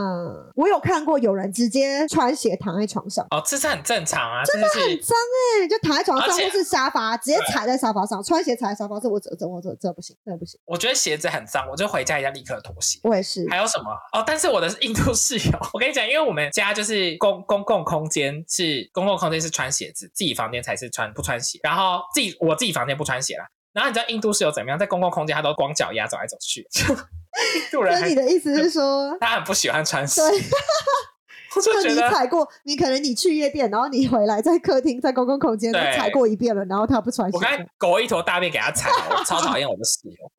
我有看过有人直接穿鞋躺在床上，哦，这是很正常啊，真的是很脏哎、就躺在床上或是沙发，直接踩在沙发上，穿鞋踩在沙发，这我这这我这这不行，这不行。我觉得鞋子很脏，我就回家一定要立刻脱鞋。我也是，还有什么哦？但是我的是印度室友，我跟你讲，因为我们家就是公公共空间是公共空间是穿鞋子，自己房间才是穿不穿鞋，然后自己我自己房间不穿鞋啦。然后你知道印度室友怎么样？在公共空间他都光脚丫走来走去，就印度人所以你的意思是说，他很不喜欢穿鞋，就就你觉得踩过，你可能你去夜店，然后你回来在客厅，在公共空间踩过一遍了，然后他不穿鞋。我刚才狗一坨大便给他踩了，我超讨厌我的室友。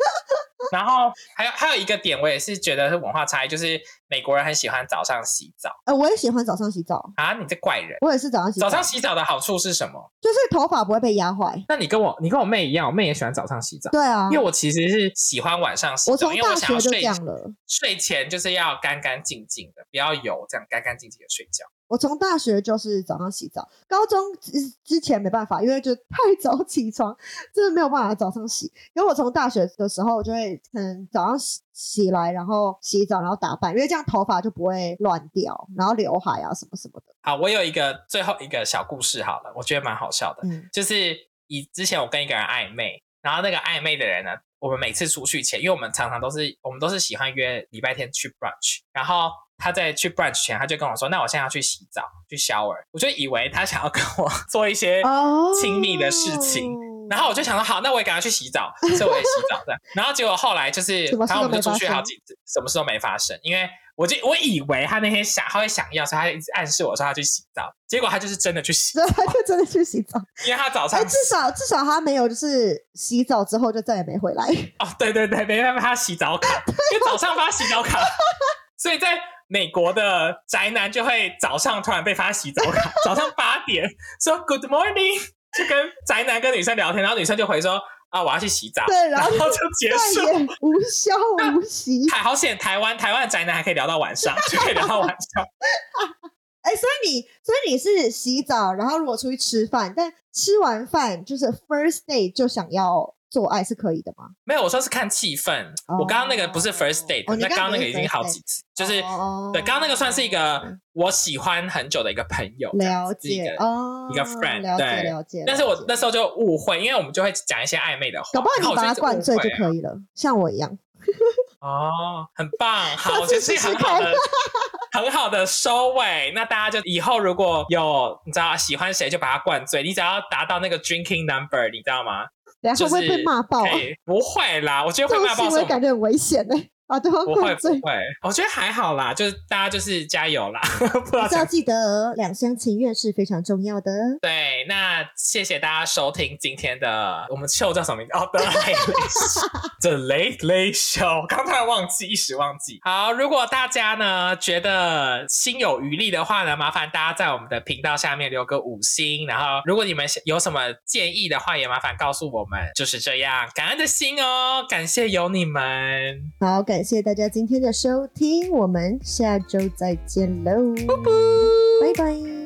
然后还有还有一个点，我也是觉得是文化差异，就是美国人很喜欢早上洗澡呃，我也喜欢早上洗澡，啊！你这怪人，我也是早上洗澡，早上洗澡的好处是什么？就是头发不会被压坏。那你跟我你跟我妹一样，我妹也喜欢早上洗澡，对啊，因为我其实是喜欢晚上洗澡，我从因为我大学就这想要睡样了。睡前就是要干干净净的，不要油，这样干干净净的睡觉。我从大学就是早上洗澡，高中之之前没办法，因为就太早起床，真的没有办法早上洗。因为我从大学的时候，我就会可能早上洗起来，然后洗澡，然后打扮，因为这样头发就不会乱掉，然后刘海啊什么什么的。好，我有一个最后一个小故事，好了，我觉得蛮好笑的，嗯，就是以之前我跟一个人暧昧，然后那个暧昧的人呢，我们每次出去前，因为我们常常都是我们都是喜欢约礼拜天去 brunch，然后他在去 brunch 前，他就跟我说，那我现在要去洗澡，去 shower，我就以为他想要跟我 做一些哦，亲密的事情。然后我就想说，好，那我也赶快去洗澡，所以我也洗澡这样。然后结果后来就是，然后我们就出去好几次，什么事都没发生，因为我就我以为他那天想他会想要，所以他一直暗示我说他去洗澡，结果他就是真的去洗澡，他就真的去洗澡。因为他早哎、上至少至少他没有就是洗澡之后就再也没回来。哦，对对对，没办法，他洗澡卡，因为早上发洗澡卡，所以在美国的宅男就会早上突然被发洗澡卡，早上八点说 Good morning。就跟宅男跟女生聊天，然后女生就回说啊我要去洗澡，对，然后就结束。无消无息。还好险，台湾台湾的宅男还可以聊到晚上，就可以聊到晚上。哎，所以你，所以你是洗澡，然后如果出去吃饭，但吃完饭就是 first day 就想要做爱是可以的吗？没有，我说是看气氛。我刚刚那个不是 first date，、那刚刚那个已经好几次，就是、哦对，刚刚那个算是一个我喜欢很久的一个朋友，了解哦，一个 friend，了解对了解。但是我那时候就误会，因为我们就会讲一些暧昧的话，搞不好你把他灌醉就可以了，像我一样。哦，很棒，好，下次我觉得是很好的、很好的收尾。那大家就以后如果有你知道喜欢谁，就把他灌醉，你只要达到那个 drinking number，你知道吗？就是等下会不会被骂爆啊？不会啦，我觉得会骂爆我为感觉很危险呢。把对方不会 不会，我觉得还好啦，就是大家就是加油啦，不知道记得两厢情愿是非常重要的。对，那谢谢大家收听今天的我们秀叫什么名字？哦，The Late Late Show The Late Late Show，刚突然忘记，一时忘记。好，如果大家呢觉得心有余力的话呢，麻烦大家在我们的频道下面留个五星，然后如果你们有什么建议的话，也麻烦告诉我们。就是这样，感恩的心哦，感谢有你们。好，感谢大家今天的收听，我们下周再见喽，拜拜。